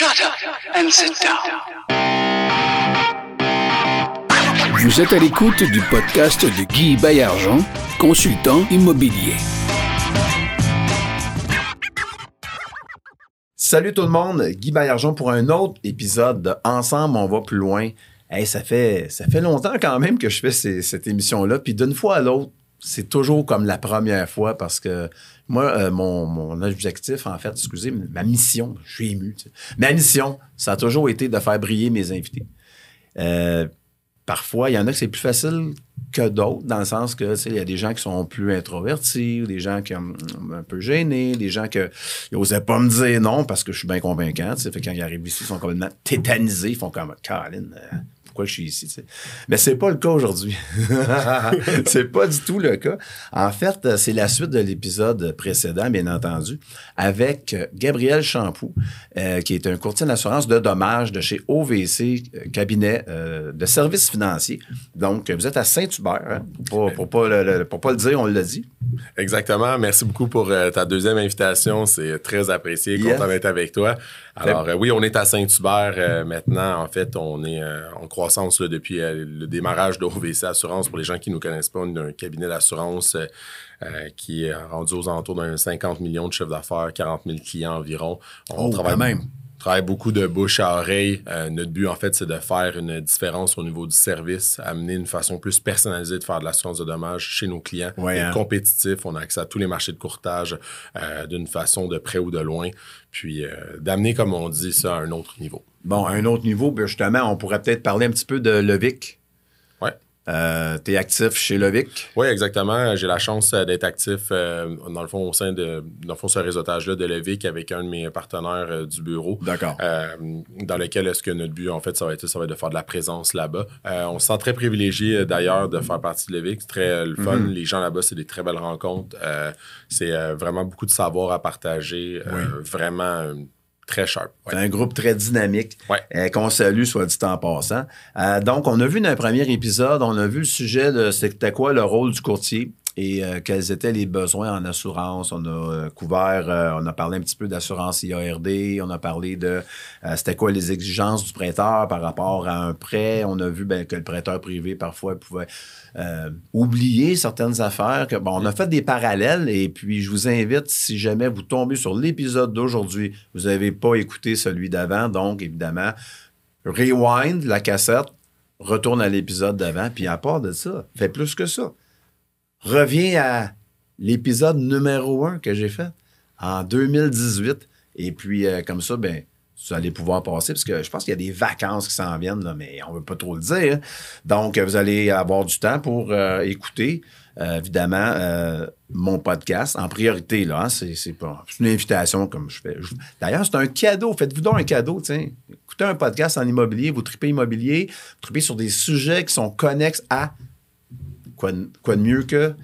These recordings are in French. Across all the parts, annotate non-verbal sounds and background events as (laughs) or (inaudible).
Shut up and sit down. Vous êtes à l'écoute du podcast de Guy Bayargent, consultant immobilier. Salut tout le monde, Guy Bayargent pour un autre épisode de Ensemble, on va plus loin. Hey, ça, fait, ça fait longtemps quand même que je fais ces- cette émission-là, puis d'une fois à l'autre, c'est toujours comme la première fois parce que moi, euh, mon, objectif, en fait, excusez, ma mission, je suis ému, ma mission, ça a toujours été de faire briller mes invités. Euh, parfois, il y en a que c'est plus facile que d'autres, dans le sens que, tu sais, il y a des gens qui sont plus introvertis, des gens qui sont un peu gênés, des gens qui n'osaient pas me dire non parce que je suis bien convaincant, tu. Fait quand ils arrivent ici, ils sont complètement tétanisés, ils font comme, Caroline, euh, pourquoi je suis ici, tu sais. Mais c'est pas le cas aujourd'hui. (laughs) c'est pas du tout le cas. En fait, euh, c'est la suite de l'épisode précédent, bien entendu, avec euh, Gabriel Champoux, euh, qui est un courtier d'assurance de dommages de chez OVC, cabinet euh, de services financiers. Donc, vous êtes à Saint-Hubert, hein, pour, pas, pour, pas le, le- pour pas le dire, on l'a dit. Exactement. Merci beaucoup pour euh, ta deuxième invitation. C'est très apprécié. Content d'être avec toi. Alors, euh, oui, on est à Saint-Hubert euh, maintenant. En fait, on est euh, en croissance là, depuis euh, le démarrage de OVC Assurance. Pour les gens qui ne nous connaissent pas, on est un cabinet d'assurance qui est rendu aux alentours d'un 50 millions de chiffre d'affaires, 40 000 clients environ. On Oh, quand même. Travaille beaucoup de bouche à oreille. Euh, notre but, en fait, c'est de faire une différence au niveau du service, amener une façon plus personnalisée de faire de l'assurance de dommages chez nos clients. Ouais, hein. compétitif, on a accès à tous les marchés de courtage euh, d'une façon de près ou de loin, puis euh, d'amener, comme on dit, ça à un autre niveau. Bon, à un autre niveau, ben, justement, on pourrait peut-être parler un petit peu de Levic. Euh, tu es actif chez Levic. Oui, exactement. J'ai la chance euh, d'être actif, euh, dans le fond, au sein de, dans le fond, ce réseautage-là de Levic avec un de mes partenaires euh, du bureau. D'accord. Dans lequel est-ce que notre but, en fait, ça va être, ça va être de faire de la présence là-bas. On se sent très privilégié, d'ailleurs, de faire partie de Levic. C'est très le fun. Les gens là-bas, c'est des très belles rencontres. C'est vraiment beaucoup de savoir à partager. Vraiment très sharp. Ouais. C'est un groupe très dynamique Ouais. euh, qu'on salue, soit dit en passant. Euh, donc, on a vu dans un premier épisode, on a vu le sujet de c'était quoi le rôle du courtier et euh, quels étaient les besoins en assurance? On a euh, couvert, euh, on a parlé un petit peu d'assurance IARD, on a parlé de euh, c'était quoi les exigences du prêteur par rapport à un prêt? On a vu ben, que le prêteur privé parfois pouvait oublier certaines affaires. Que, bon, on a fait des parallèles et puis je vous invite, si jamais vous tombez sur l'épisode d'aujourd'hui, vous n'avez pas écouté celui d'avant, donc évidemment, rewind la cassette, retourne à l'épisode d'avant, puis à part de ça, fais plus que ça. Reviens à l'épisode numéro un que j'ai fait en 2018. Et puis, euh, comme ça, ben, vous allez pouvoir passer, parce que je pense qu'il y a des vacances qui s'en viennent, là, mais on ne veut pas trop le dire. Donc, vous allez avoir du temps pour euh, écouter, euh, évidemment, mon podcast en priorité. Là, hein. c'est, c'est pas une invitation comme je fais. D'ailleurs, c'est un cadeau. Faites-vous donc un cadeau. tiens. Écoutez un podcast en immobilier, vous tripez immobilier, vous tripez sur des sujets qui sont connexes à quoi, de- quoi de mieux que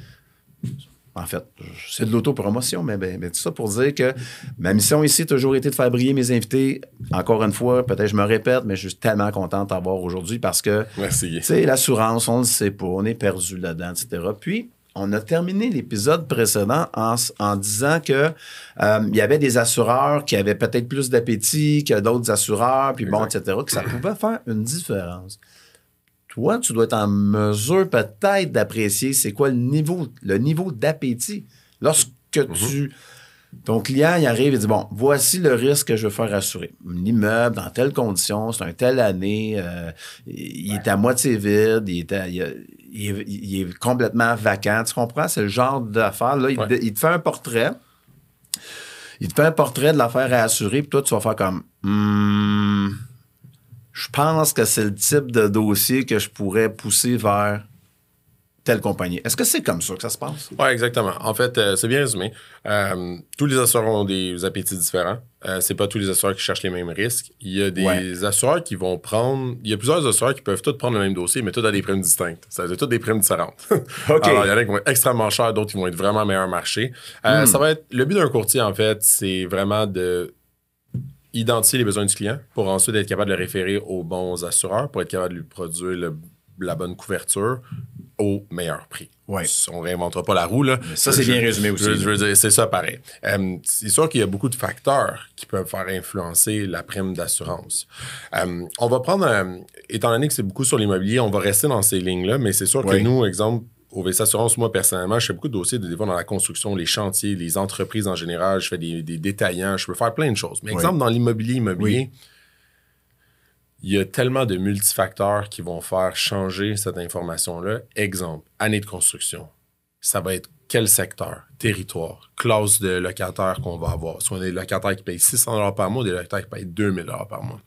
en fait, c'est de l'autopromotion, mais, ben, ben, tout ça pour dire que ma mission ici a toujours été de faire briller mes invités. Encore une fois, peut-être je me répète, mais je suis tellement content de t'avoir aujourd'hui parce que, sais, l'assurance, on ne le sait pas, on est perdu là-dedans, etc. Puis, on a terminé l'épisode précédent en, en disant que euh, il y avait des assureurs qui avaient peut-être plus d'appétit que d'autres assureurs, puis bon, etc., que ça pouvait faire une différence. Toi, tu dois être en mesure peut-être d'apprécier c'est quoi le niveau, le niveau d'appétit. Lorsque tu. Ton client, il arrive et dit Bon, voici le risque que je veux faire assurer. L'immeuble, dans telle condition, c'est un telle année, euh, il est à moitié vide, il est, à- il a- il est- il est complètement vacant. Tu comprends? C'est le genre d'affaire. Là, il, Ouais. te- il te fait un portrait. Il te fait un portrait de l'affaire à assurer, puis toi, tu vas faire comme Hmm, je pense que c'est le type de dossier que je pourrais pousser vers telle compagnie. Est-ce que c'est comme ça que ça se passe? Oui, exactement. En fait, euh, c'est bien résumé. Euh, tous les assureurs ont des appétits différents. Euh, c'est pas tous les assureurs qui cherchent les mêmes risques. Il y a des Ouais. assureurs qui vont prendre. Il y a plusieurs assureurs qui peuvent tous prendre le même dossier, mais tous à des primes distinctes. Ça veut dire toutes des primes différentes. (laughs) Alors, il y en a qui vont être extrêmement chers, d'autres qui vont être vraiment meilleur marché. Euh, Hmm. Ça va être. Le but d'un courtier, en fait, c'est vraiment de identifier les besoins du client pour ensuite être capable de le référer aux bons assureurs, pour être capable de lui produire le- la bonne couverture au meilleur prix. Ouais. On ne réinventera pas la roue. Là. ça, c'est bien résumé aussi, Je, veux dire, c'est ça pareil. Euh, c'est sûr qu'il y a beaucoup de facteurs qui peuvent faire influencer la prime d'assurance. Euh, on va prendre, un- étant donné que c'est beaucoup sur l'immobilier, on va rester dans ces lignes-là, mais c'est sûr que nous, exemple, au VC Assurance, moi, personnellement, je fais beaucoup de dossiers, des fois, dans la construction, les chantiers, les entreprises en général. Je fais des, des détaillants, je peux faire plein de choses. Mais Oui. exemple, dans l'immobilier, immobilier, Oui. il y a tellement de multifacteurs qui vont faire changer cette information-là. Exemple, année de construction. Ça va être quel secteur, territoire, classe de locataire qu'on va avoir. Soit des locataires qui payent 600 par mois, des locataires qui payent 2000 par mois.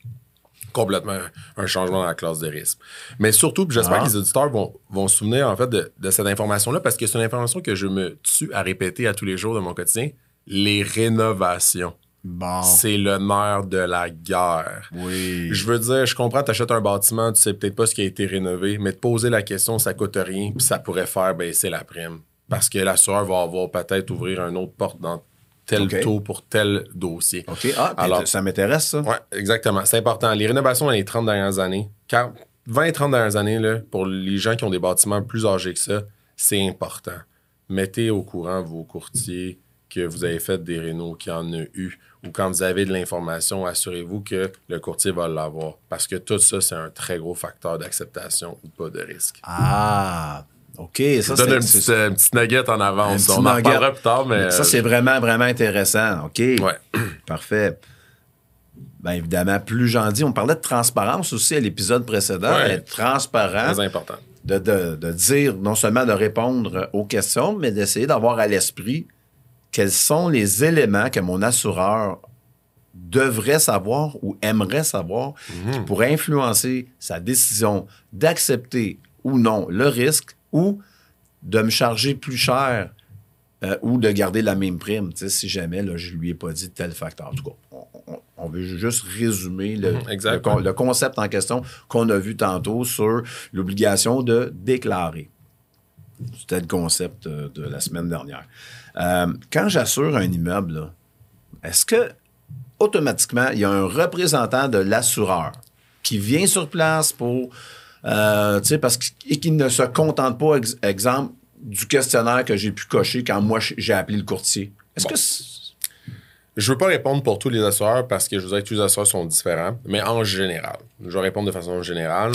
Complètement un changement dans la classe de risque. Mais surtout, j'espère Ah. que les auditeurs vont, vont se souvenir en fait de, de cette information-là parce que c'est une information que je me tue à répéter à tous les jours de mon quotidien. Les rénovations. Bon. C'est le nerf de la guerre. Oui. Je veux dire, je comprends, tu achètes un bâtiment, tu sais peut-être pas ce qui a été rénové, mais te poser la question, ça coûte rien, puis ça pourrait faire baisser la prime. Parce que l'assureur va avoir peut-être ouvrir une autre porte dans tel taux pour tel dossier. OK. Ah, Alors- ça m'intéresse, ça. Oui, exactement. C'est important. Les rénovations dans les 30 dernières années, 40 20-30 dernières années, là, pour les gens qui ont des bâtiments plus âgés que ça, c'est important. Mettez au courant vos courtiers que vous avez fait des rénaux, qu'il y en a eu, ou quand vous avez de l'information, assurez-vous que le courtier va l'avoir. Parce que tout ça, c'est un très gros facteur d'acceptation ou pas de risque. Ah, OK. Ça, donne c'est- petite, euh, petite nugget en un avance. petit On en reparlera plus tard, mais... Ça, c'est vraiment, vraiment intéressant. OK. Ouais. (clears throat) Parfait. Bien évidemment, plus j'en dis, on parlait de transparence aussi à l'épisode précédent. Ouais. Être transparent, très important. de, de- de dire non seulement de répondre aux questions, mais d'essayer d'avoir à l'esprit quels sont les éléments que mon assureur devrait savoir ou aimerait savoir qui pourraient influencer sa décision d'accepter ou non le risque ou de me charger plus cher euh, ou de garder la même prime, si jamais là, je lui ai pas dit tel facteur. En tout cas, on, on- on veut juste résumer le, Mhm, exact. le con- le concept en question qu'on a vu tantôt sur l'obligation de déclarer. C'était le concept euh, de la semaine dernière. Euh, quand j'assure un immeuble, est-ce que automatiquement, il y a un représentant de l'assureur qui vient sur place pour, euh, parce qu'il et qui ne se contente pas, ex- exemple, du questionnaire que j'ai pu cocher quand moi j'ai appelé le courtier. Est-ce Bon. que c'est- Je veux pas répondre pour tous les assureurs parce que je vous dis que tous les assureurs sont différents, mais en général, je vais répondre de façon générale.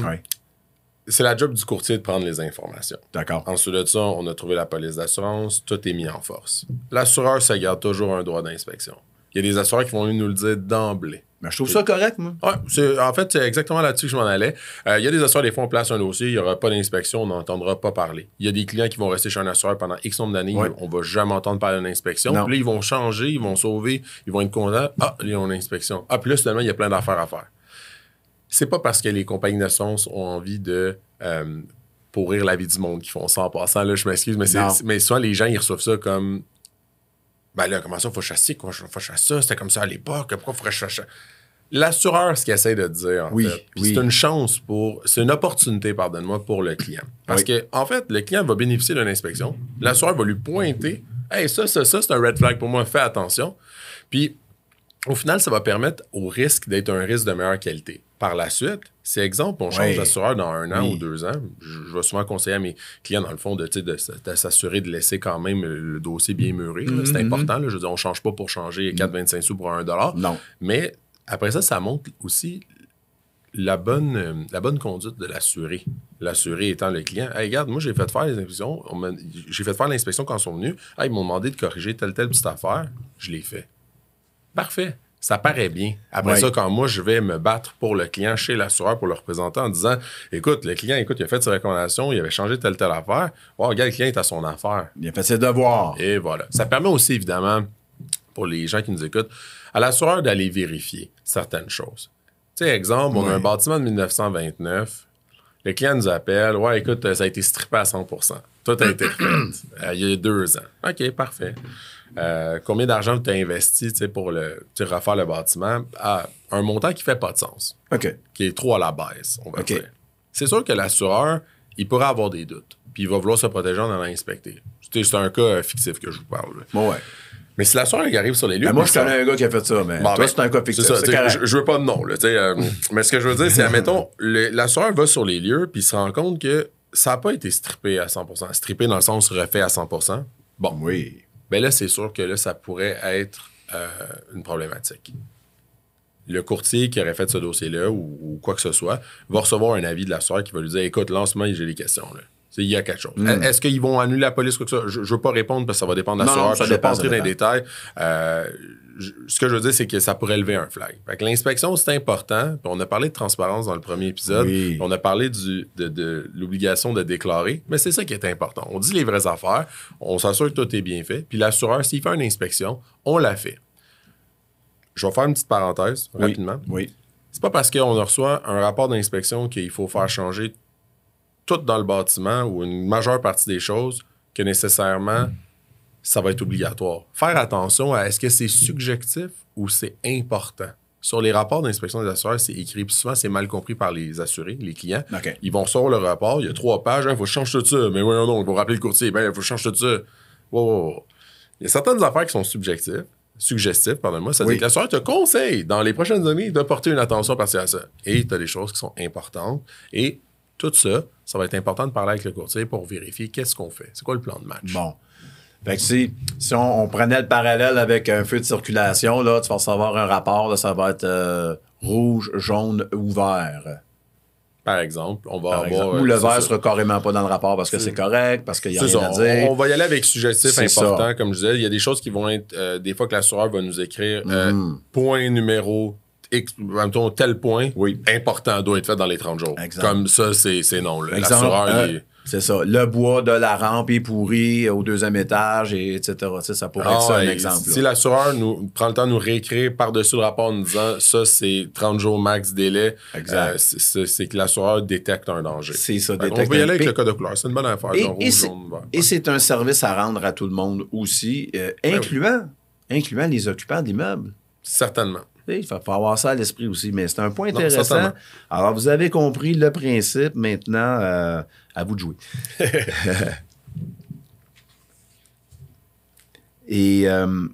C'est la job du courtier de prendre les informations. D'accord. Ensuite de ça, on a trouvé la police d'assurance, tout est mis en force. L'assureur se garde toujours un droit d'inspection. Il y a des assureurs qui vont venir nous le dire d'emblée. Mais je trouve ça correct, moi. Ouais, en fait, c'est exactement là-dessus que je m'en allais. Euh, Il y a des assureurs, des fois, on place un dossier, il n'y aura pas d'inspection, on n'entendra pas parler. Il y a des clients qui vont rester chez un assureur pendant X nombre d'années, Ouais. on va jamais entendre parler d'une inspection. Puis là, ils vont changer, ils vont sauver, ils vont être contents. Ah, ils ont une inspection. Ah, puis là, finalement, il y a plein d'affaires à faire. C'est pas parce que les compagnies d'assurance ont envie de euh, pourrir la vie du monde qu'ils font ça en passant. Là, je m'excuse, mais, mais souvent, les gens, ils reçoivent ça comme ben là, comment ça, faut chasser, quoi, faut chasser ça, c'était comme ça à l'époque, pourquoi faudrait chasser? L'assureur, ce qu'il essaie de dire, en Oui, fait, puis oui. c'est une chance pour, c'est une opportunité, pardonne-moi, pour le client. Parce Oui. que, en fait, le client va bénéficier d'une inspection, l'assureur va lui pointer, hey, ça, ça, ça, c'est un red flag pour moi, fais attention. Puis, au final, ça va permettre au risque d'être un risque de meilleure qualité. Par la suite, c'est exemple, on change d'assureur dans un an Oui. ou deux ans. Je, je vais souvent conseiller à mes clients, dans le fond, de, s'assurer de laisser quand même le dossier bien mûri. là. C'est Mhm. important. là. Je veux dire, on ne change pas pour changer 4,25 sous pour un dollar. Non. Mais après ça, ça montre aussi la bonne, euh, la bonne conduite de l'assuré. L'assuré étant le client. Hey, regarde, moi, j'ai fait faire les inspections. J'ai fait faire l'inspection quand ils sont venus. Ah, ils m'ont demandé de corriger telle, telle petite affaire. Je l'ai fait. Parfait. Ça paraît bien. Après ça, quand moi, je vais me battre pour le client chez l'assureur pour le représenter en disant écoute, le client, écoute, il a fait ses recommandations, il avait changé telle, telle affaire. Regarde, le client est à son affaire. Il a fait ses devoirs. Et voilà. Ça permet aussi, évidemment, pour les gens qui nous écoutent, à l'assureur d'aller vérifier certaines choses. Tu sais, exemple, on a un bâtiment de 1929. Le client nous appelle. Ouais, écoute, ça a été strippé à 100% Tout a été fait (clears throat) euh, il y a deux ans. OK, parfait. Euh, combien d'argent tu as investi pour le, refaire le bâtiment? À un montant qui fait pas de sens OK. qui est trop à la baisse, on va dire. C'est sûr que l'assureur, il pourrait avoir des doutes, puis il va vouloir se protéger en allant inspecter. C'est un cas euh, fictif que je vous parle. Bon, ouais. Mais si l'assureur arrive sur les lieux... Ben, moi, je connais un gars qui a fait ça, mais Bon, toi, ben, c'est un cas fictif. ça, je, je veux pas de nom, là, euh, mais ce que je veux dire, c'est, admettons, l'assureur va sur les lieux, puis il se rend compte que ça n'a pas été strippé à 100% Strippé dans le sens refait à 100% Bon. Oui. Ben là, c'est sûr que là, ça pourrait être euh, une problématique. Le courtier qui aurait fait ce dossier-là ou, ou quoi que ce soit va recevoir un avis de la soeur qui va lui dire Écoute, lancement, j'ai des questions. Il y a quelque chose. Mm. Est-ce qu'ils vont annuler la police ou quoi que ce soit? Je ne veux pas répondre parce que ça va dépendre de la Non, non, ça Je ne vais pas entrer ça dans les détails. Euh, je- ce que je veux dire, c'est que ça pourrait lever un flag. L'inspection, c'est important. Puis on a parlé de transparence dans le premier épisode. Oui. On a parlé du, de, de l'obligation de déclarer. Mais c'est ça qui est important. On dit les vraies affaires. On s'assure que tout est bien fait. Puis l'assureur, s'il fait une inspection, on la fait. Je vais faire une petite parenthèse Oui. rapidement. Oui. C'est pas parce qu'on reçoit un rapport d'inspection qu'il faut faire changer tout dans le bâtiment ou une majeure partie des choses que nécessairement ça va être obligatoire. Faire attention à est-ce que c'est subjectif ou c'est important. Sur les rapports d'inspection des assureurs, c'est écrit, puis souvent c'est mal compris par les assurés, les clients. Ils vont recevoir le rapport, il y a trois pages, il faut changer tout ça. Mais oui, non, ils vont rappeler le courtier, ben, il faut changer tout ça. Wow, wow, wow. Il y a certaines affaires qui sont subjectives, suggestives, pardonne-moi. Ça Oui. dit que l'assureur te conseille, dans les prochaines années, de porter une attention partielle à ça. Et tu as des choses qui sont importantes. Et tout ça, ça va être important de parler avec le courtier pour vérifier qu'est-ce qu'on fait. C'est quoi le plan de match? Bon. Fait que si, si on, on prenait le parallèle avec un feu de circulation, là, tu vas recevoir un rapport, là, ça va être euh, rouge, jaune ou vert. Par exemple, on va par avoir. exemple. euh, Ou le vert sera carrément pas dans le rapport parce que c'est correct, parce qu'il y a rien ça. à dire. On, on va y aller avec suggestif important, ça. comme je disais. Il y a des choses qui vont être. euh, des fois que l'assureur va nous écrire euh, Mhm. point numéro mettons, tel point Oui. important doit être fait dans les 30 jours. Exemple. Comme ça, c'est c'est non. L'assureur, euh, il est- c'est ça. Le bois de la rampe est pourri au deuxième étage, et etc. Ça pourrait être Ah ça un exemple. Si l'assureur nous prend le temps de nous réécrire par-dessus le rapport en nous disant ça, c'est 30 jours max délai, Exact. euh, c'est- que l'assureur détecte un danger. C'est ça, détecte peut y aller avec le code de couleur. C'est une bonne affaire. C'est- et c'est un service à rendre à tout le monde aussi, euh, Ben incluant, incluant les occupants d'immeubles. Certainement. Il faut, avoir ça à l'esprit aussi, mais c'est un point intéressant. Alors, vous avez compris le principe. Maintenant, euh, à vous de jouer. (laughs) Et euh,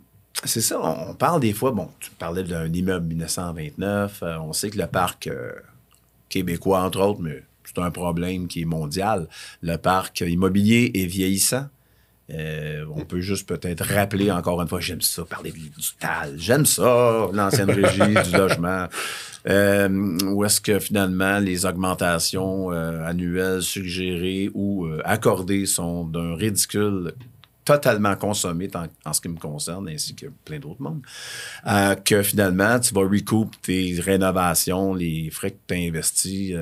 c'est ça, on, on parle des fois, bon, tu parlais d'un immeuble 1929, euh, on sait que le parc euh, québécois, entre autres, mais c'est un problème qui est mondial. Le parc immobilier est vieillissant. Euh, on peut juste peut-être rappeler encore une fois, j'aime ça, parler du, TAL, j'aime ça, l'ancienne régie du logement. Euh, où est-ce que finalement les augmentations euh, annuelles suggérées ou accordées sont d'un ridicule totalement consommé en, ce qui me concerne, ainsi que plein d'autres mondes, que finalement, tu vas recoup tes rénovations, les frais que tu as investis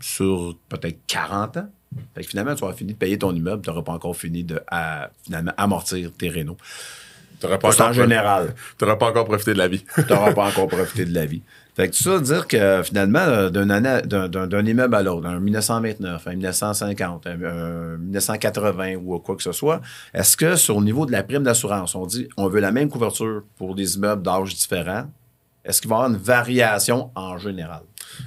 sur peut-être 40 ans? Fait que finalement, tu vas finir de payer ton immeuble, tu n'auras pas encore fini de à, finalement, amortir tes rénaux. T'aurais pas, C'est en général. t'aurais pas encore profité de la vie. (laughs) Tu n'auras pas encore profité de la vie. Fait que tout ça, dire que finalement, euh, d'un immeuble à l'autre, un 1929, un 1950, un, un 1980 ou quoi que ce soit, est-ce que sur le niveau de la prime d'assurance, on dit on veut la même couverture pour des immeubles d'âge différents, est-ce qu'il va y avoir une variation en général?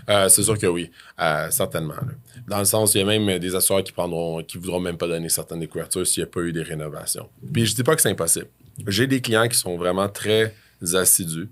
Euh, c'est sûr que oui, Euh, certainement. là. Dans le sens, il y a même des assureurs qui prendront, qui voudront même pas donner certaines des couvertures s'il n'y a pas eu des rénovations. Puis je dis pas que c'est impossible. J'ai des clients qui sont vraiment très assidus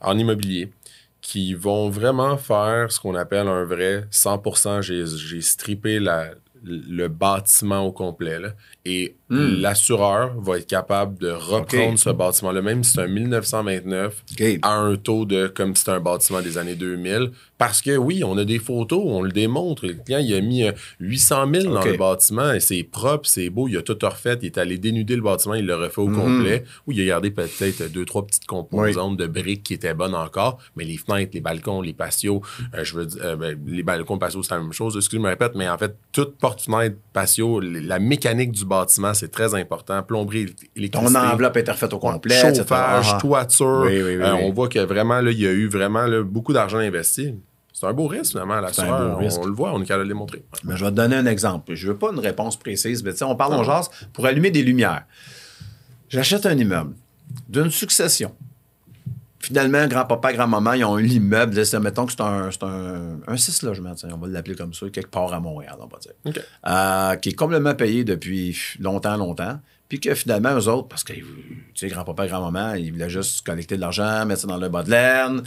en immobilier, qui vont vraiment faire ce qu'on appelle un vrai 100%. J'ai, j'ai strippé la- le bâtiment au complet. là. et Hmm. l'assureur va être capable de reprendre ce bâtiment-là, même si c'est un 1929 OK. à un taux de comme si c'était un bâtiment des années 2000. Parce que oui, on a des photos, on le démontre. Le client, il a mis euh, 800 000 dans le bâtiment et c'est propre, c'est beau, il a tout refait. Il est allé dénuder le bâtiment, il l'a refait au Mhm. complet. Ou il a gardé peut-être deux, trois petites composantes de briques qui étaient bonnes encore. Mais les fenêtres, les balcons, les patios, euh, je veux dire, euh, ben, les balcons, patios, c'est la même chose. Excusez, je me répète, mais en fait, toute porte, fenêtre, patio, la mécanique du bâtiment, c'est très important. Plomberie, électricité. Ton enveloppe est refaite au complet, etc. Chauffage, Ah. toiture. Oui, oui, oui, Euh. On voit que vraiment, là, il y a eu vraiment là, beaucoup d'argent investi. C'est un beau risque, finalement, l'assureur. beau risque. On, le voit, on est capable de le démontrer. Mais je vais te donner un exemple. Je veux pas une réponse précise, mais tu sais, on parle en jase pour allumer des lumières. J'achète un immeuble d'une succession. Finalement, grand-papa, grand-maman, ils ont eu l'immeuble. Mettons que c'est un, c'est un, un six logements, on va l'appeler comme ça, quelque part à Montréal, on va dire. Euh, qui est complètement payé depuis longtemps, longtemps. puis que finalement, eux autres, parce que, tu sais, grand-papa et grand-maman, ils voulaient juste collecter de l'argent, mettre ça dans le bas de laine.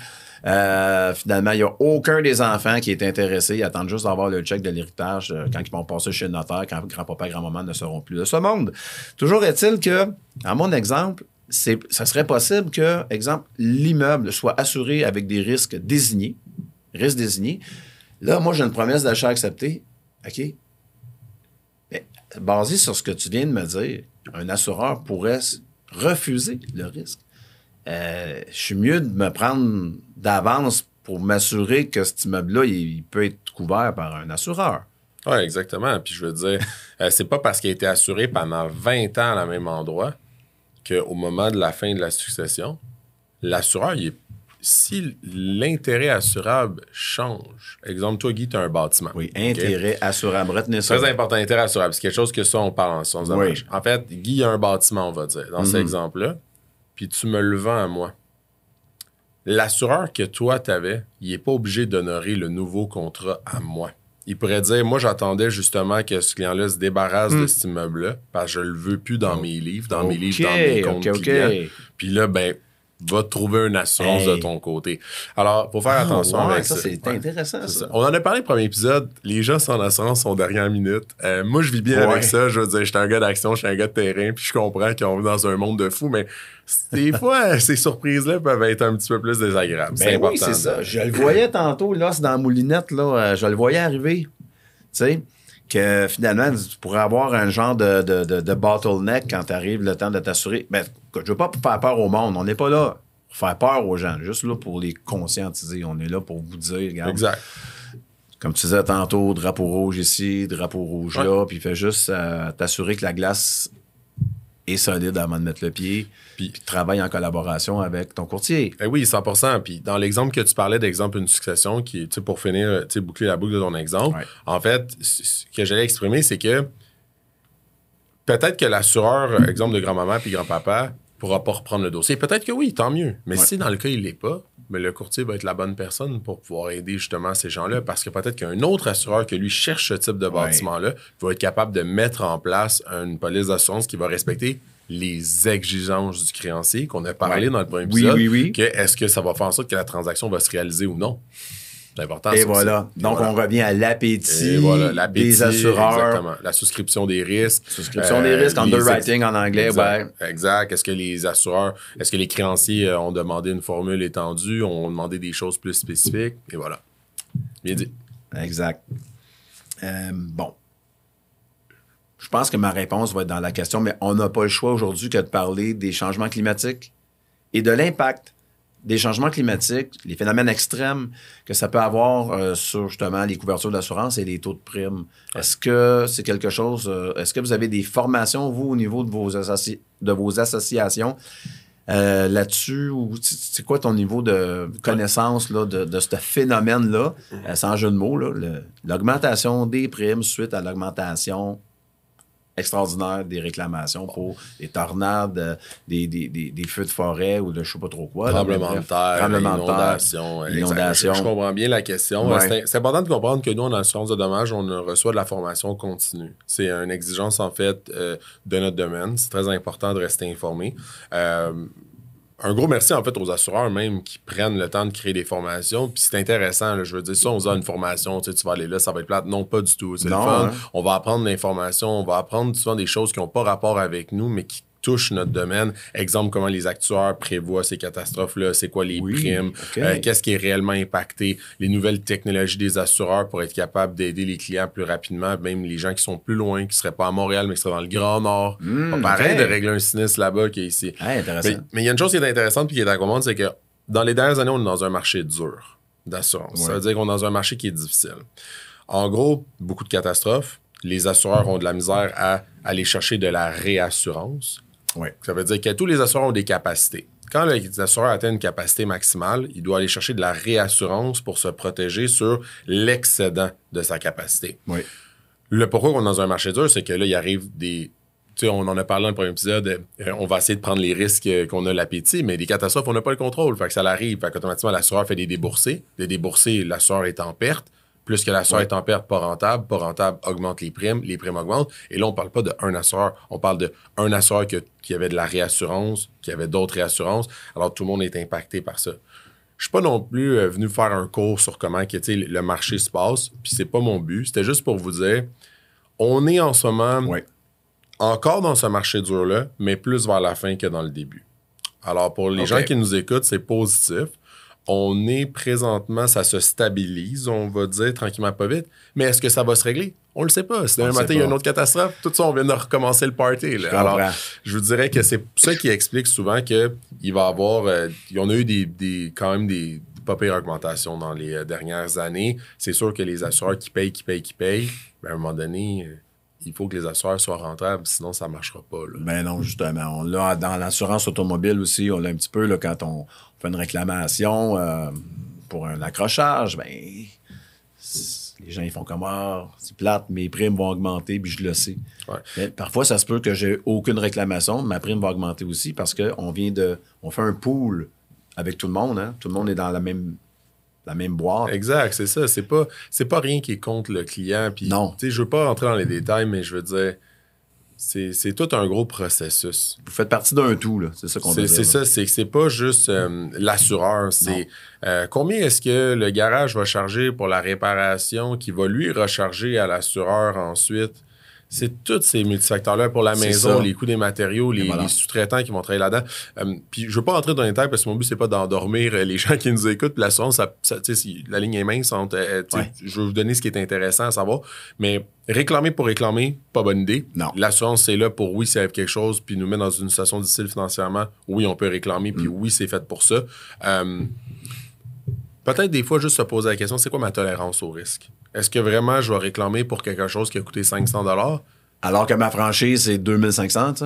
Euh, finalement, il n'y a aucun des enfants qui est intéressé. Ils attendent juste d'avoir le check de l'héritage euh, quand ils vont passer chez le notaire, quand grand-papa et grand-maman ne seront plus de ce monde. Toujours est-il que, à mon exemple, ça serait possible que, exemple, l'immeuble soit assuré avec des risques désignés, risques désignés. Là, moi, j'ai une promesse d'achat acceptée. OK? Mais, basé sur ce que tu viens de me dire, un assureur pourrait refuser le risque. Euh, je suis mieux de me prendre d'avance pour m'assurer que cet immeuble-là, il, peut être couvert par un assureur. Oui, exactement. Puis je veux dire, euh, c'est pas parce qu'il a été assuré pendant 20 ans à la même endroit qu'au moment de la fin de la succession, l'assureur, il est si l'intérêt assurable change, exemple, toi, Guy, tu as un bâtiment. Oui, intérêt assurable. Retenez ça. Très important, intérêt assurable. C'est quelque chose que ça, on parle en sens oui. En fait, Guy a un bâtiment, on va dire, dans cet mhm. exemple-là, puis tu me le vends à moi. L'assureur que toi, tu avais, il n'est pas obligé d'honorer le nouveau contrat à moi. Il pourrait dire, moi, j'attendais justement que ce client-là se débarrasse de hmm. cet immeuble-là, parce que je le veux plus dans mes livres, dans mes livres, dans mes comptes clients. Puis là, ben, va trouver une assurance de ton côté. Alors, faut faire ah, attention avec ça. c'est intéressant, On en a parlé le premier épisode. Les gens sans assurance sont dernière minute. Euh, moi, je vis bien avec ça. Je veux dire, je suis un gars d'action, je suis un gars de terrain, puis je comprends qu'on vit dans un monde de fous, mais des (laughs) fois, ces surprises-là peuvent être un petit peu plus désagréables. c'est ben important. Oui, c'est ça. Je le voyais (coughs) tantôt, là, c'est dans la moulinette, là. Euh, je le voyais arriver. Tu sais? Que finalement, tu pourrais avoir un genre de, de, de, bottleneck quand arrive le temps de t'assurer. Mais je ne veux pas faire peur au monde. On n'est pas là pour faire peur aux gens, juste là pour les conscientiser. On est là pour vous dire, regarde. Exact. Comme tu disais tantôt, drapeau rouge ici, drapeau rouge là, puis fais juste euh, t'assurer que la glace est solide avant de mettre le pied, puis, travaille en collaboration avec ton courtier. Eh oui, 100% Puis dans l'exemple que tu parlais d'exemple une succession, qui, pour finir, boucler la boucle de ton exemple, en fait, ce que j'allais exprimer, c'est que peut-être que l'assureur, exemple de grand-maman puis grand-papa, pourra pas reprendre le dossier. Peut-être que oui, tant mieux. Mais si dans le cas, il l'est pas, mais le courtier va être la bonne personne pour pouvoir aider justement ces gens-là parce que peut-être qu'un autre assureur que lui cherche ce type de bâtiment-là va être capable de mettre en place une police d'assurance qui va respecter les exigences du créancier qu'on a parlé dans le premier épisode. Oui, oui, oui. est-ce que ça va faire en sorte que la transaction va se réaliser ou non? C'est important. Et voilà. Donc, on revient à l'appétit des assureurs. Exactement. La souscription des risques. Souscription des risques, euh, underwriting en anglais, exact. ouais. Exact. Est-ce que les assureurs, est-ce que les créanciers euh, ont demandé une formule étendue, ont demandé des choses plus spécifiques? Et voilà. Bien dit. Exact. Euh, bon. Je pense que ma réponse va être dans la question, mais on n'a pas le choix aujourd'hui que de parler des changements climatiques et de l'impact des changements climatiques, les phénomènes extrêmes que ça peut avoir euh, sur justement les couvertures d'assurance et les taux de primes. Est-ce que c'est quelque chose, euh, est-ce que vous avez des formations, vous, au niveau de vos, de vos associations euh, là-dessus, ou c'est quoi ton niveau de connaissance là, de, de ce phénomène-là, sans jeu de mots, l'augmentation des primes suite à l'augmentation extraordinaire des réclamations pour des tornades, euh, des, des, des, feux de forêt ou de je sais pas trop quoi. Tremblement de terre, inondation. inondation. Je, comprends bien la question. C'est important de comprendre que nous, en assurance de dommages, on reçoit de la formation continue. C'est une exigence, en fait, euh, de notre domaine. C'est très important de rester informé. Euh, un gros merci en fait aux assureurs même qui prennent le temps de créer des formations. Puis c'est intéressant, je veux dire, ça, on a une formation, tu, sais, tu vas aller là, ça va être plate. Non, pas du tout. C'est le fun. Hein? On va apprendre l'information, on va apprendre souvent des choses qui n'ont pas rapport avec nous, mais qui touche notre domaine. Exemple, comment les actuaires prévoient ces catastrophes-là, c'est quoi les primes, euh, qu'est-ce qui est réellement impacté, les nouvelles technologies des assureurs pour être capable d'aider les clients plus rapidement, même les gens qui sont plus loin, qui ne seraient pas à Montréal, mais qui seraient dans le Grand Nord. Mmh, pareil de régler un sinistre là-bas qu'ici. ici. mais il y a une chose qui est intéressante et qui est à comprendre, c'est que dans les dernières années, on est dans un marché dur d'assurance. Ça veut dire qu'on est dans un marché qui est difficile. En gros, beaucoup de catastrophes. Les assureurs ont de la misère à aller chercher de la réassurance. Ça veut dire que tous les assureurs ont des capacités. Quand l'assureur atteint une capacité maximale, il doit aller chercher de la réassurance pour se protéger sur l'excédent de sa capacité. Le pourquoi on est dans un marché dur, c'est que là, il arrive des. Tu sais, on en a parlé dans le premier épisode, euh, on va essayer de prendre les risques euh, qu'on a l'appétit, mais les catastrophes, on n'a pas le contrôle. Fait que ça arrive. Fait qu'automatiquement, l'assureur fait des déboursés. Des déboursés, l'assureur est en perte Plus que l'assureur est en perte, pas rentable, pas rentable augmente les primes, les primes augmentent. Et là, on parle pas d'un assureur, on parle d'un assureur qui, qui avait de la réassurance, qui avait d'autres réassurances. Alors, tout le monde est impacté par ça. Je suis pas non plus euh, venu faire un cours sur comment que, le marché se passe, puis c'est pas mon but. C'était juste pour vous dire, on est en ce moment encore dans ce marché dur-là, mais plus vers la fin que dans le début. Alors, pour les gens qui nous écoutent, c'est positif on est présentement, ça se stabilise, on va dire tranquillement pas vite. Mais est-ce que ça va se régler? On le sait pas. Si demain matin, il y a une autre catastrophe, tout ça, on vient de recommencer le party. Alors, je vous dirais que c'est ça qui explique souvent qu'il va y avoir. Euh, on a eu des, quand même des pas pires augmentations dans les euh, dernières années. C'est sûr que les assureurs qui payent, qui payent, qui payent, ben, à un moment donné, euh, il faut que les assureurs soient rentables, sinon ça ne marchera pas. Là. Ben non, justement. On l'a dans l'assurance automobile aussi, on l'a un petit peu là, quand on, fait une réclamation euh, pour un accrochage, ben les gens ils font comme ah, c'est plate, mes primes vont augmenter, puis je le sais. parfois, ça se peut que j'ai aucune réclamation, ma prime va augmenter aussi parce qu'on vient de. On fait un pool avec tout le monde, hein? Tout le monde est dans la même la même boîte. Exact, c'est ça. C'est pas, c'est pas rien qui est contre le client. Puis, non. Je veux pas rentrer dans les détails, mais je veux dire, c'est tout un gros processus. Vous faites partie d'un tout, là. C'est ça qu'on veut C'est ça, c'est que c'est pas juste euh, l'assureur. C'est euh, combien est-ce que le garage va charger pour la réparation qui va lui recharger à l'assureur ensuite? C'est tous ces multifacteurs-là pour la maison, les coûts des matériaux, les, sous-traitants qui vont travailler là-dedans. Euh, puis je veux pas rentrer dans les détails parce que mon but, c'est pas d'endormir les (laughs) gens qui nous écoutent. Puis l'assurance, ça, la ligne est mince. Je veux vous donner ce qui est intéressant à savoir. Mais Réclamer pour réclamer, pas bonne idée. Non. L'assurance, c'est là pour oui, s'il arrive quelque chose, puis nous met dans une situation difficile financièrement, oui, on peut réclamer, puis mm. oui, c'est fait pour ça. Euh, peut-être des fois, juste se poser la question, c'est quoi ma tolérance au risque? Est-ce que vraiment je vais réclamer pour quelque chose qui a coûté 500 Alors que ma franchise, c'est 2500, ça?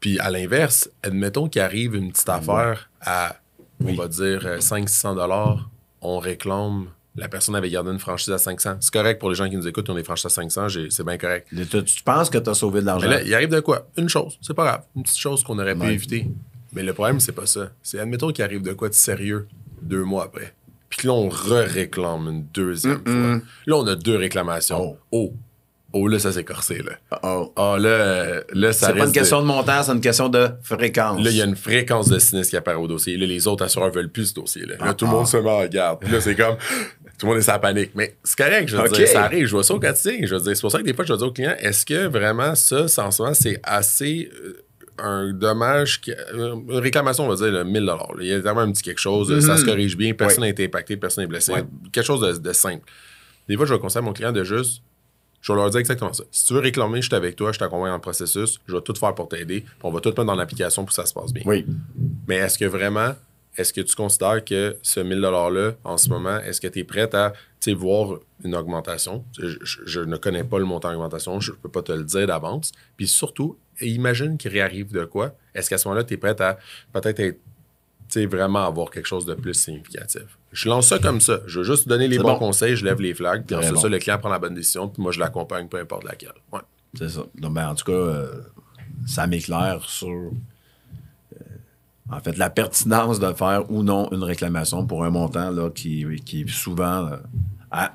Puis à l'inverse, admettons qu'il arrive une petite affaire à, on va dire, 500-600 euh, on réclame la personne avait gardé une franchise à 500. C'est correct pour les gens qui nous écoutent, on est franchise à 500, c'est bien correct. Tu, penses que tu as sauvé de l'argent? Il arrive de quoi? Une chose, c'est pas grave. Une petite chose qu'on aurait pu éviter. Mais le problème, c'est pas ça. C'est, admettons qu'il arrive de quoi de sérieux deux mois après. Puis là, on re-réclame une deuxième fois. Là, on a deux réclamations. oh. oh. Oh, là, ça s'est corsé, là. Oh. oh là, là, ça C'est pas une question de montant, c'est une question de fréquence. Là, il y a une fréquence de sinistre qui apparaît au dossier. Là, les autres assureurs veulent plus ce dossier, là. Là, tout le monde se met en garde. là, c'est comme, tout le monde est sa panique. Mais c'est correct, je veux dire, ça arrive. Je vois ça au quotidien. Je veux dire, c'est pour ça que des fois, je veux dire au client, est-ce que vraiment ça, ce moment, c'est assez euh, un dommage, euh, une réclamation, on va dire, 1000 Il y a vraiment un petit quelque chose, ça se mhm. corrige bien, personne n'a été impacté, personne n'est blessé. Quelque chose de, simple. Des fois, je vais conseiller à mon client de juste, je vais leur dire exactement ça. Si tu veux réclamer, je suis avec toi, je t'accompagne dans le processus, je vais tout faire pour t'aider, on va tout mettre dans l'application pour que ça se passe bien. Oui. Mais est-ce que vraiment est-ce que tu considères que ce 1000 $-là, en ce moment, est-ce que tu es prêt à voir une augmentation? Je, ne connais pas le montant d'augmentation, je ne peux pas te le dire d'avance. Puis surtout, imagine qu'il réarrive de quoi. Est-ce qu'à ce, moment-là, tu es prêt à peut-être être vraiment avoir quelque chose de plus significatif? Je lance ça comme ça. Je veux juste donner les bons conseils, je lève les flags, puis ensuite ça, le client prend la bonne décision, puis moi, je l'accompagne, peu importe laquelle. Ouais. C'est ça. Donc, ben, en tout cas, euh, ça m'éclaire sur en fait, la pertinence de faire ou non une réclamation pour un montant là, qui, qui est souvent euh,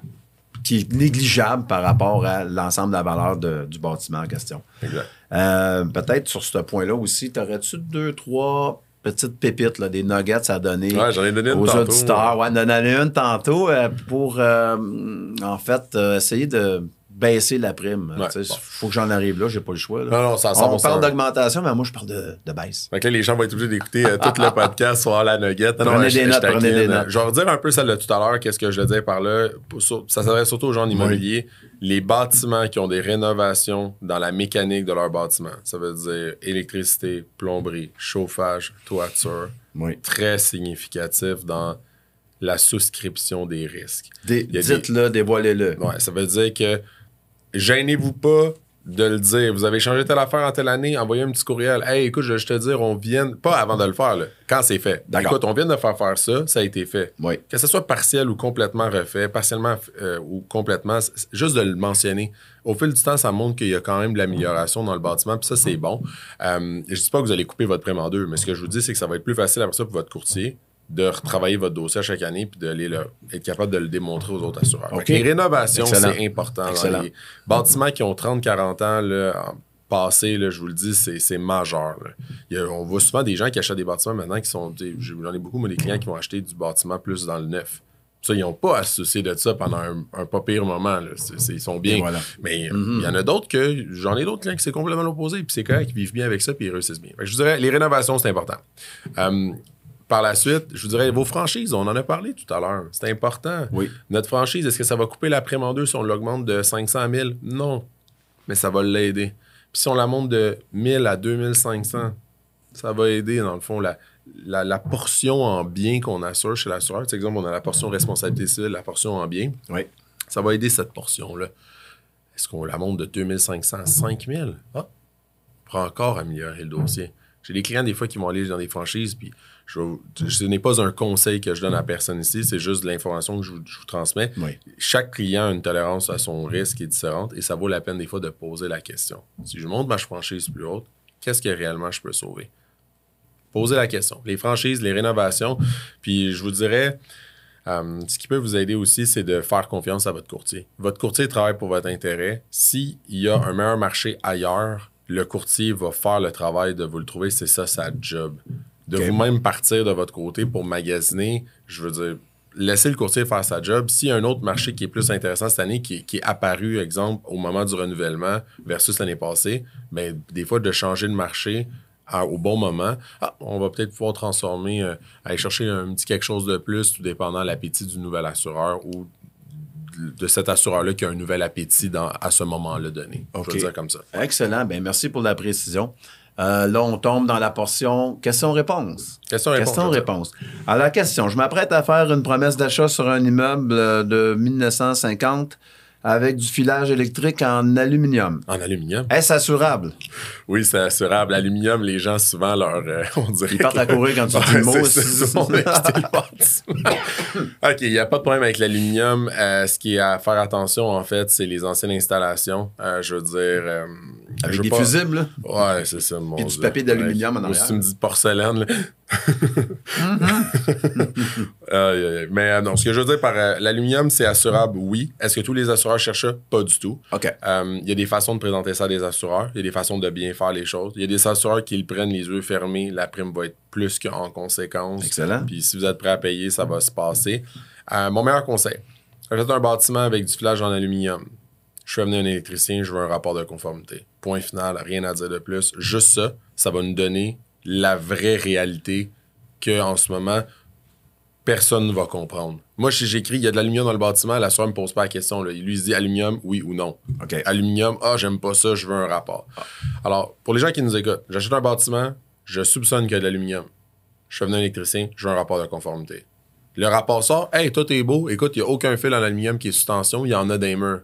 qui est négligeable par rapport à l'ensemble de la valeur du bâtiment en question. Exact. Euh, peut-être sur ce point-là aussi, t'aurais-tu deux, trois petites pépites, là, des nuggets à donner aux auditeurs? Ouais, en une tantôt euh, pour, en fait, essayer de baisser la prime. Il faut que j'en arrive là, j'ai pas le choix. Non, non, ça, On parle d'augmentation, mais moi, je parle de, de baisse. Donc là, les gens vont être obligés d'écouter euh, tout le (laughs) podcast sur la nugget. prenez des notes, prenez des notes. Je vais redire un peu celle de tout à l'heure, qu'est-ce que je veux dire par là. Ça s'adresse surtout aux gens en immobilier. Les bâtiments qui ont des rénovations dans la mécanique de leur bâtiment. Ça veut dire électricité, plomberie, chauffage, toiture. Très significatif dans la souscription des risques. Dites-le, dévoilez-le. Ouais, ça veut dire que gênez-vous pas de le dire. Vous avez changé telle affaire en telle année, envoyez un petit courriel. Hey, écoute, je, te dire, on vient. Pas avant de le faire, là, quand c'est fait. Écoute, on vient de faire faire ça, ça a été fait. Oui. Que ce soit partiel ou complètement refait, partiellement euh, ou complètement, juste de le mentionner. Au fil du temps, ça montre qu'il y a quand même de l'amélioration dans le bâtiment, puis ça, c'est bon. Euh, je dis pas que vous allez couper votre prime en deux, mais ce que je vous dis, c'est que ça va être plus facile après ça pour votre courtier de retravailler votre dossier à chaque année puis d'aller le- être capable de le démontrer aux autres assureurs. Les rénovations, c'est important. Excellent. les bâtiments qui ont 30-40 ans, là, passé, là, je vous le dis, c'est c'est majeur. là. Il y a- on voit souvent des gens qui achètent des bâtiments maintenant qui sont. J'en ai beaucoup, moi, des clients qui vont acheter du bâtiment plus dans le neuf. Ça, ils n'ont pas à se soucier de ça pendant un, un pas pire moment. là. Ils sont bien. Voilà. Mais euh, il y en a d'autres que. J'en ai d'autres clients qui c'est complètement l'opposé. Puis c'est correct, ils vivent bien avec ça, puis ils réussissent bien. Je vous dirais, les rénovations, c'est important. Euh, par la suite, je vous dirais, vos franchises, on en a parlé tout à l'heure. C'est important. Oui. Notre franchise, est-ce que ça va couper la prime en deux si on l'augmente de 500 000? Non. Mais ça va l'aider. Puis si on la monte de 1000 à 2500, ça va aider, dans le fond, la, la, la portion en bien qu'on assure chez l'assureur. Par exemple, on a la portion responsabilité civile, la portion en bien. Oui. Ça va aider cette portion-là. Est-ce qu'on la monte de 2500 à 5000? Ah, on pourra encore améliorer le dossier. J'ai des clients, des fois, qui vont aller dans des franchises, puis je, ce n'est pas un conseil que je donne à personne ici, c'est juste de l'information que je vous, je vous transmets. Oui. Chaque client a une tolérance à son risque qui est différente et ça vaut la peine, des fois, de poser la question. Si je monte ma franchise plus haute, qu'est-ce que réellement je peux sauver? Posez la question. Les franchises, les rénovations, puis je vous dirais, euh, ce qui peut vous aider aussi, c'est de faire confiance à votre courtier. Votre courtier travaille pour votre intérêt. S'il y a un meilleur marché ailleurs, le courtier va faire le travail de vous le trouver. C'est ça sa job. De vous-même partir de votre côté pour magasiner, je veux dire, laissez le courtier faire sa job. S'il y a un autre marché qui est plus intéressant cette année, qui, qui est apparu, exemple, au moment du renouvellement versus l'année passée, ben, des fois, de changer de marché à- au bon moment, ah, on va peut-être pouvoir transformer, euh, aller chercher un petit quelque chose de plus, tout dépendant de l'appétit du nouvel assureur ou de- cet assureur-là qui a un nouvel appétit dans, à ce moment-là donné. Je le dire comme ça. Excellent. Ben, merci pour la précision. Euh, là, on tombe dans la portion questions-réponses. Question-réponse. Question-réponse. Alors, la question. Je m'apprête à faire une promesse d'achat sur un immeuble euh, de 1950 avec du filage électrique en aluminium. En aluminium. Est-ce assurable? Oui, c'est assurable. L'aluminium, les gens, souvent, leur. euh, (laughs) on dirait Ils partent à courir quand tu dis le mot. (laughs) OK, il n'y a pas de problème avec l'aluminium. Euh, ce qui est à faire attention, en fait, c'est les anciennes installations. Euh, je veux dire. Je Avec veux des pas- fusibles, là? Ouais, c'est ça, mon Puis du papier d'aluminium en arrière. Si tu me dis porcelaine, là. Mm-hmm. (laughs) Aïe, aïe, aïe. Mais euh, non, ce que je veux dire par euh, l'aluminium, c'est assurable, oui. Est-ce que tous les assureurs cherchent ça? Pas du tout. OK. Euh, Il y a des façons de présenter ça à des assureurs. Il y a des façons de bien faire les choses. Il y a des assureurs qui le prennent les yeux fermés. La prime va être plus qu'en conséquence. Excellent. Puis si vous êtes prêt à payer, ça va se passer. Euh, mon meilleur conseil, achète un bâtiment avec du filage en aluminium. Je fais venir un électricien, je veux un rapport de conformité. Point final, rien à dire de plus. Juste ça, ça va nous donner la vraie réalité qu'en ce moment, personne ne va comprendre. Moi, si j'écris, il y a de l'aluminium dans le bâtiment, l'assureur ne me pose pas la question. Là. Il lui dit aluminium, oui ou non. OK. Aluminium, ah, j'aime pas ça, je veux un rapport. Alors, pour les gens qui nous écoutent, j'achète un bâtiment, je soupçonne qu'il y a de l'aluminium. Je fais venir un électricien, je veux un rapport de conformité. Le rapport sort, hey, tout est beau, écoute, il n'y a aucun fil en aluminium qui est sous tension, il y en a des murs.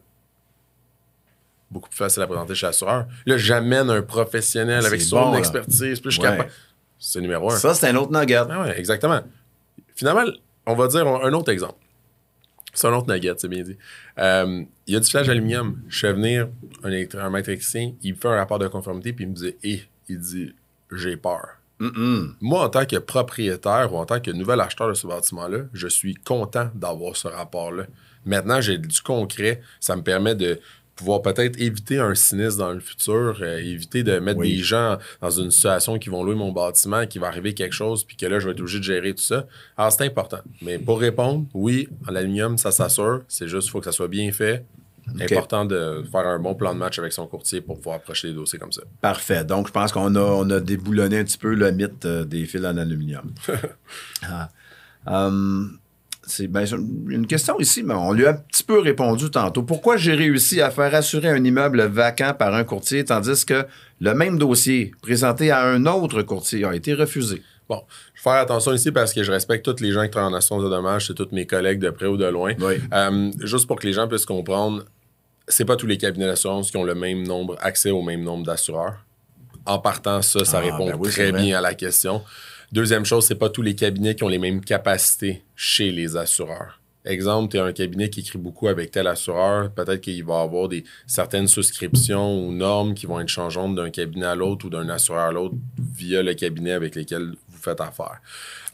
Beaucoup plus facile à présenter chez l'assureur. Là, j'amène un professionnel avec son bon, expertise, puis je suis Ouais. capable. C'est numéro un. Ça, c'est un autre nugget. Ah ouais, exactement. Finalement, on va dire un autre exemple. C'est un autre nugget, c'est bien dit. Euh, il y a du filage aluminium. Je fais venir un, un maître électricien, il me fait un rapport de conformité, puis il me dit Eh, il dit J'ai peur. Moi, en tant que propriétaire ou en tant que nouvel acheteur de ce bâtiment-là, je suis content d'avoir ce rapport-là. Maintenant, j'ai du concret. Ça me permet de pouvoir peut-être éviter un sinistre dans le futur, euh, éviter de mettre Oui. des gens dans une situation qui vont louer mon bâtiment, qui va arriver quelque chose, puis que là, je vais être obligé de gérer tout ça. Alors, c'est important. Mais pour répondre, oui, en aluminium, ça s'assure. C'est juste qu'il faut que ça soit bien fait. Important de faire un bon plan de match avec son courtier pour pouvoir approcher les dossiers comme ça. Parfait. Donc, je pense qu'on a, on a déboulonné un petit peu le mythe euh, des fils en aluminium. (laughs) Ah. Hum, c'est ben, une question ici, mais on lui a un petit peu répondu tantôt. Pourquoi j'ai réussi à faire assurer un immeuble vacant par un courtier, tandis que le même dossier présenté à un autre courtier a été refusé? Bon, je vais faire attention ici parce que je respecte tous les gens qui travaillent en assurance de dommages, c'est tous mes collègues de près ou de loin. Oui. Euh, juste pour que les gens puissent comprendre, c'est pas tous les cabinets d'assurance qui ont le même nombre, accès au même nombre d'assureurs. En partant, ça, ça Ah, répond ben oui, très bien à la question. Deuxième chose, c'est pas tous les cabinets qui ont les mêmes capacités chez les assureurs. Exemple, tu as un cabinet qui écrit beaucoup avec tel assureur, peut-être qu'il va avoir des certaines souscriptions ou normes qui vont être changeantes d'un cabinet à l'autre ou d'un assureur à l'autre via le cabinet avec lequel vous faites affaire.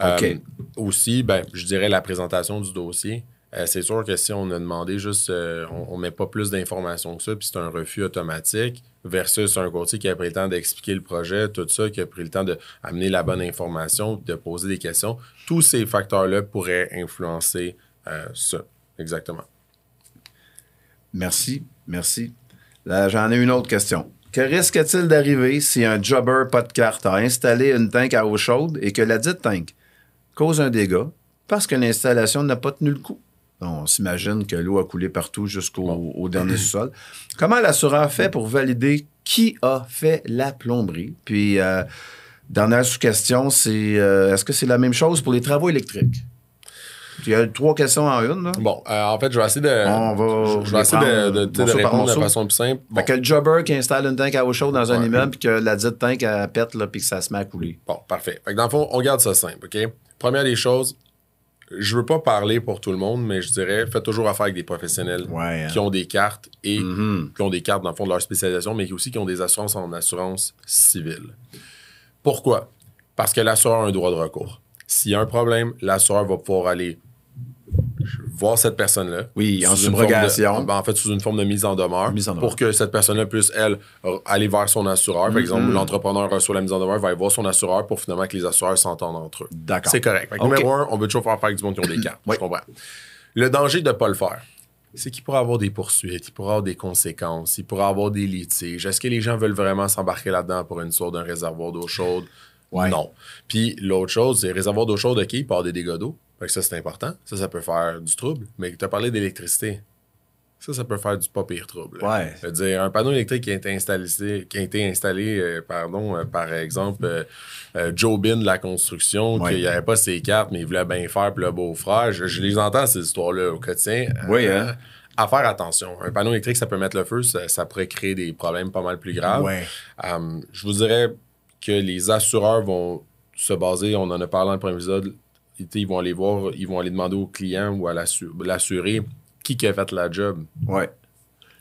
Euh, aussi, ben, je dirais la présentation du dossier. Euh, c'est sûr que si on a demandé juste, euh, on, ne met pas plus d'informations que ça, puis c'est un refus automatique, versus un courtier qui a pris le temps d'expliquer le projet, tout ça, qui a pris le temps d'amener la bonne information, de poser des questions. Tous ces facteurs-là pourraient influencer euh, ça. Exactement. Merci, merci. Là, j'en ai une autre question. Que risque-t-il d'arriver si un jobber pas de carte a installé une tank à eau chaude et que la dite tank cause un dégât parce que l'installation n'a pas tenu le coup? On s'imagine que l'eau a coulé partout jusqu'au au dernier (clears throat) sous-sol. Comment l'assureur fait pour valider qui a fait la plomberie? Puis, euh, dernière sous-question, c'est euh, est-ce que c'est la même chose pour les travaux électriques? Il y a trois questions en une. Là. Bon, euh, en fait, je vais essayer de, On va je, vais essayer de, de, de, répondre de façon plus simple. Bon, Fait que le jobber qui installe une tank à eau chaude dans un Ouais. immeuble puis que la dite tank elle pète là, puis que ça se met à couler. Bon, parfait. Fait que dans le fond, on garde ça simple, OK? Première des choses, je veux pas parler pour tout le monde, mais je dirais, faites toujours affaire avec des professionnels Ouais, hein. qui ont des cartes et Mhm. qui ont des cartes dans le fond de leur spécialisation, mais qui aussi qui ont des assurances en assurance civile. Pourquoi? Parce que l'assureur a un droit de recours. S'il y a un problème, l'assureur va pouvoir aller voir cette personne-là. Oui, en forme de- subrogation. en fait, sous une forme de mise en demeure. Mise en demeure. Pour que cette personne-là puisse, elle, aller vers son assureur. Par exemple, Mm-hmm. l'entrepreneur reçoit la mise en demeure, va aller voir son assureur pour finalement que les assureurs s'entendent entre eux. D'accord. C'est correct. Numéro un, on veut toujours faire avec du monde qui ont des cartes. (clears throat) Oui. Je comprends? Le danger de ne pas le faire, c'est qu'il pourrait avoir des poursuites, il pourrait avoir des conséquences, il pourrait avoir des litiges. Est-ce que les gens veulent vraiment s'embarquer là-dedans pour une sorte d'un réservoir d'eau chaude? Ouais. Non. Puis l'autre chose, c'est réservoir d'eau chaude, OK, il part des dégâts d'eau. Fait que ça, c'est important. Ça, ça peut faire du trouble. Mais tu as parlé d'électricité. Ça, ça peut faire du pas pire trouble. Ouais. Je veux dire, un panneau électrique qui a été installé, qui a été installé euh, pardon, euh, par exemple, euh, euh, Joe Bin de la construction, Ouais. qu'il n'y avait pas ses cartes, mais il voulait bien faire, puis le beau-frère. Je, je les entends, ces histoires-là, au quotidien. Oui, hein. À faire attention. Un panneau électrique, ça peut mettre le feu, ça, ça pourrait créer des problèmes pas mal plus graves. Ouais. Euh, je vous dirais que les assureurs vont se baser, on en a parlé dans le premier épisode, ils vont aller voir, ils vont aller demander au client ou à l'assu- l'assuré qui a fait la job. Ouais.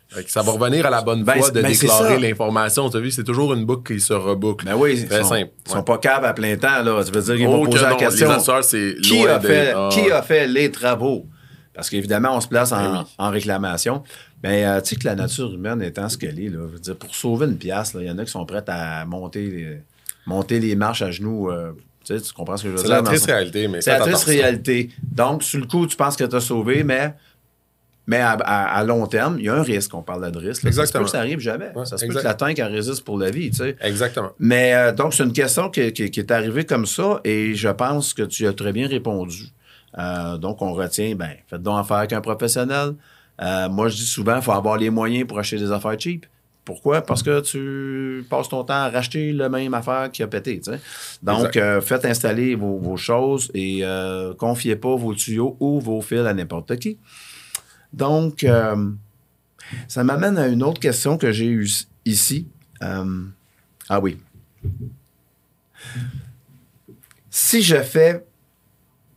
Fait que ça va revenir à la bonne Ben, c'est- de ben, c'est déclarer l'information. Tu as vu, c'est toujours une boucle qui se reboucle. Ben oui, ils sont, simple. ils sont Ouais. pas caves à plein temps, là. Ça veut dire qu'ils Oh vont que poser la question. Les c'est qui a, Ah. qui a fait les travaux? Parce qu'évidemment, on se place en, Ben oui. en réclamation. Mais euh, tu sais que la nature humaine étant ce qu'elle est, là, je veux dire, pour sauver une pièce, il y en a qui sont prêts à monter les, monter les marches à genoux. euh, tu sais, tu comprends ce que je veux C'est dire? la dans triste réalité, mais C'est la triste réalité. Donc, sur le coup, tu penses que tu as sauvé, mais, mais à, à- à long terme, il y a un risque. On parle de risque. là. Ça se peut Exactement. que ça arrive jamais. Ouais, ça se peut que la tank elle résiste pour la vie. Tu sais. Exactement. Mais euh, donc, c'est une question qui, qui- qui est arrivée comme ça et je pense que tu as très bien répondu. Euh, donc, on retient, ben, faites donc affaire avec un professionnel. Euh, moi, je dis souvent, il faut avoir les moyens pour acheter des affaires cheap. Pourquoi? Parce que tu passes ton temps à racheter la même affaire qui a pété. Donc, euh, faites installer vos, vos choses et euh, confiez pas vos tuyaux ou vos fils à n'importe qui. Donc, euh, ça m'amène à une autre question que j'ai eue ici. Euh, ah oui. Si je fais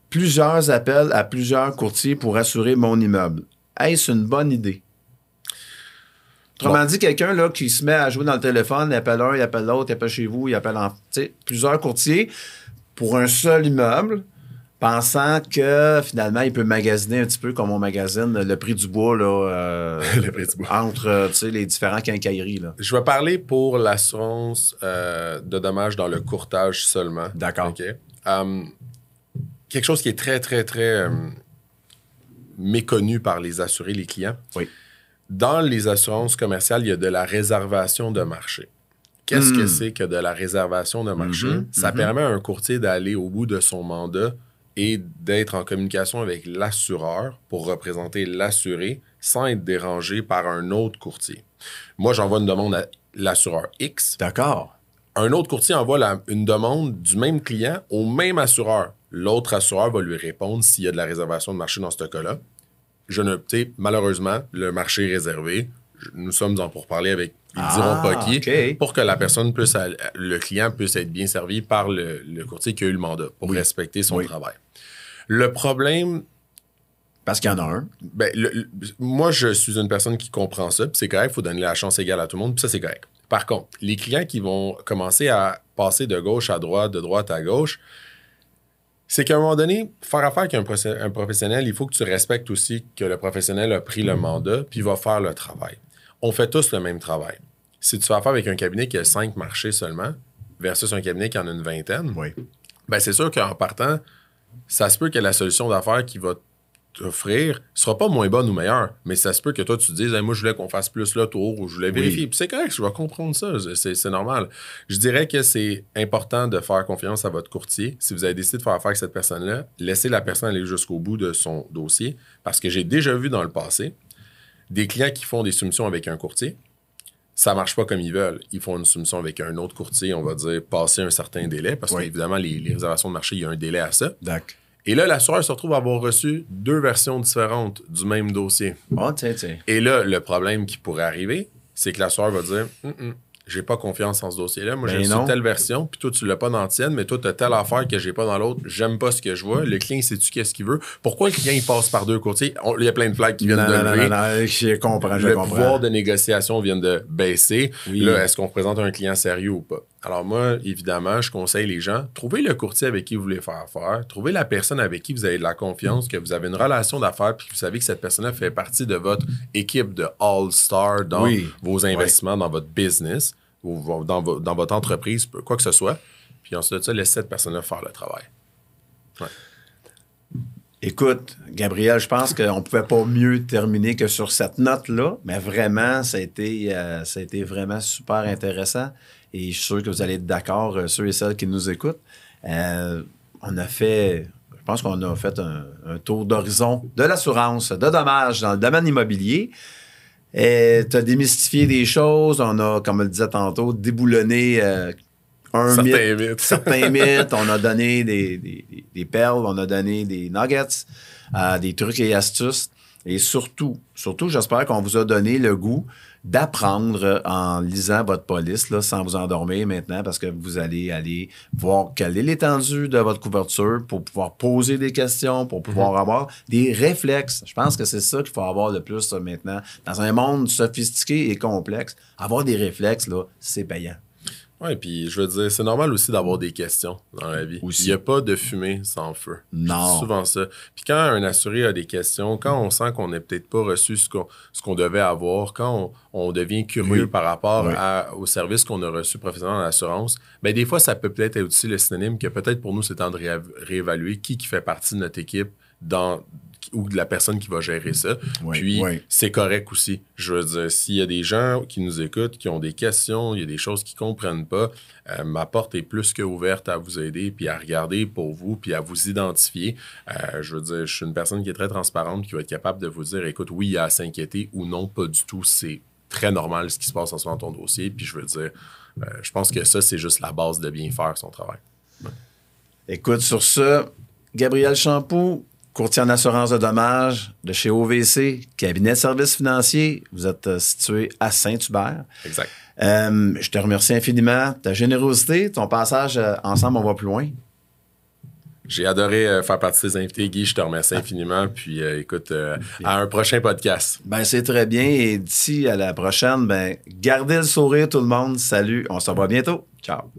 plusieurs appels à plusieurs courtiers pour assurer mon immeuble, est-ce une bonne idée? Autrement Bon. dit, quelqu'un là, qui se met à jouer dans le téléphone, il appelle un, il appelle l'autre, il appelle chez vous, il appelle en, plusieurs courtiers pour un seul immeuble, pensant que finalement, il peut magasiner un petit peu comme on magasine le prix du bois là, euh, (laughs) Le prix du bois. entre euh, les différents quincailleries. Là. Je vais parler pour l'assurance euh, de dommages dans le courtage seulement. D'accord. Euh, quelque chose qui est très, très, très euh, méconnu par les assurés, les clients. Oui. Dans les assurances commerciales, il y a de la réservation de marché. Qu'est-ce Hmm. que c'est que de la réservation de marché? Mhm, Ça mhm. permet à un courtier d'aller au bout de son mandat et d'être en communication avec l'assureur pour représenter l'assuré sans être dérangé par un autre courtier. Moi, j'envoie une demande à l'assureur X. D'accord. Un autre courtier envoie la- une demande du même client au même assureur. L'autre assureur va lui répondre s'il y a de la réservation de marché dans ce cas-là. Je ne, malheureusement, le marché est réservé. Je- Nous sommes en pourparler avec, ils Ah, diront pas qui, pour que la personne puisse, le client puisse être bien servi par le, le courtier qui a eu le mandat pour Oui. respecter son Oui. travail. Le problème, Parce qu'il y en a un. ben, le- le- moi, je suis une personne qui comprend ça, puis c'est correct, il faut donner la chance égale à tout le monde, puis ça, c'est correct. Par contre, les clients qui vont commencer à passer de gauche à droite, de droite à gauche, c'est qu'à un moment donné, faire affaire avec un, un, professionnel, il faut que tu respectes aussi que le professionnel a pris le mandat puis va faire le travail. On fait tous le même travail. Si tu fais affaire avec un cabinet qui a cinq marchés seulement versus un cabinet qui en a une vingtaine, Oui. ben c'est sûr qu'en partant, ça se peut que la solution d'affaires qui va t'offrir sera pas moins bonne ou meilleure, mais ça se peut que toi, tu te dises, Hey, moi, je voulais qu'on fasse plus le tour ou je voulais vérifier. Puis c'est correct, je vais comprendre ça, c'est c'est normal. Je dirais que c'est important de faire confiance à votre courtier. Si vous avez décidé de faire affaire avec cette personne-là, laissez la personne aller jusqu'au bout de son dossier, parce que j'ai déjà vu dans le passé des clients qui font des soumissions avec un courtier, ça marche pas comme ils veulent. Ils font une soumission avec un autre courtier, on va dire, passer un certain délai, parce Oui. qu'évidemment, les, les réservations de marché, il y a un délai à ça. D'accord. Et là, l'assureur se retrouve à avoir reçu deux versions différentes du même dossier. Oh, tiens, tiens. Et là, le problème qui pourrait arriver, c'est que l'assureur va dire Hum, hum, j'ai pas confiance en ce dossier-là. Moi, Ben j'ai reçu telle version, puis toi, tu l'as pas dans la tienne, mais toi, tu as telle affaire que j'ai pas dans l'autre. J'aime pas ce que je vois. Le client, sais-tu qu'est-ce qu'il veut? Pourquoi le client, il passe par deux courtiers? On- Il y a plein de flags qui viennent Non, de non, non, lever. non, non, je comprends, je le comprends. pouvoir de négociation vient de baisser. Oui. Là, est-ce qu'on représente un client sérieux ou pas? Alors moi, évidemment, je conseille les gens, trouvez le courtier avec qui vous voulez faire affaire, trouvez la personne avec qui vous avez de la confiance, que vous avez une relation d'affaires, puis que vous savez que cette personne-là fait partie de votre équipe de All-Star dans Oui. vos investissements, dans votre business, ou dans, vo- dans votre entreprise, quoi que ce soit. Puis ensuite ça, laissez cette personne-là faire le travail. Écoute, Gabriel, je pense qu'on ne pouvait pas mieux terminer que sur cette note-là, mais vraiment, ça a, été, euh, ça a été vraiment super intéressant et je suis sûr que vous allez être d'accord, euh, ceux et celles qui nous écoutent. Euh, on a fait, je pense qu'on a fait un, un tour d'horizon de l'assurance, de dommages dans le domaine immobilier. tu as démystifié des choses, on a, comme on le disait tantôt, déboulonné euh, un Certains mythe, mythes. (laughs) certains mythes, on a donné des, des- des- des perles, on a donné des nuggets, euh, des trucs et astuces. Et surtout, surtout, j'espère qu'on vous a donné le goût d'apprendre en lisant votre police, là, sans vous endormir maintenant, parce que vous allez aller voir quelle est l'étendue de votre couverture pour pouvoir poser des questions, pour pouvoir avoir des réflexes. Je pense que c'est ça qu'il faut avoir le plus là, maintenant. Dans un monde sophistiqué et complexe, avoir des réflexes, là, c'est payant. Oui, puis je veux dire, c'est normal aussi d'avoir des questions dans la vie. Aussi. Il n'y a pas de fumée sans feu. Non. C'est souvent ça. Puis quand un assuré a des questions, quand on sent qu'on n'est peut-être pas reçu ce qu'on ce qu'on devait avoir, quand on, on devient curieux Oui. par rapport Oui. à- au service qu'on a reçu professionnellement en assurance, ben des fois, ça peut peut-être être aussi le synonyme que peut-être pour nous, c'est temps de réévaluer qui, qui fait partie de notre équipe dans ou de la personne qui va gérer ça. Oui, Puis, oui. c'est correct aussi. Je veux dire, s'il y a des gens qui nous écoutent, qui ont des questions, il y a des choses qu'ils ne comprennent pas, euh, ma porte est plus que ouverte à vous aider, puis à regarder pour vous, puis à vous identifier. Euh, je veux dire, je suis une personne qui est très transparente, qui va être capable de vous dire, écoute, oui, il y a à s'inquiéter ou non, pas du tout. C'est très normal ce qui se passe en ce moment dans ton dossier. Puis je veux dire, euh, je pense que ça, c'est juste la base de bien faire son travail. Écoute, sur ce, Gabriel Champoux, courtier en assurance de dommages de chez OVC, cabinet de services financiers. Vous êtes euh, situé à Saint-Hubert. Exact. Euh, je te remercie infiniment. Ta générosité, ton passage euh, ensemble, on va plus loin. J'ai adoré euh, faire partie de tes invités, Guy. Je te remercie infiniment. Puis écoute, à un prochain podcast. Ben, c'est très bien. Et d'ici à la prochaine, ben, gardez le sourire, tout le monde. Salut. On se revoit bientôt. Ciao.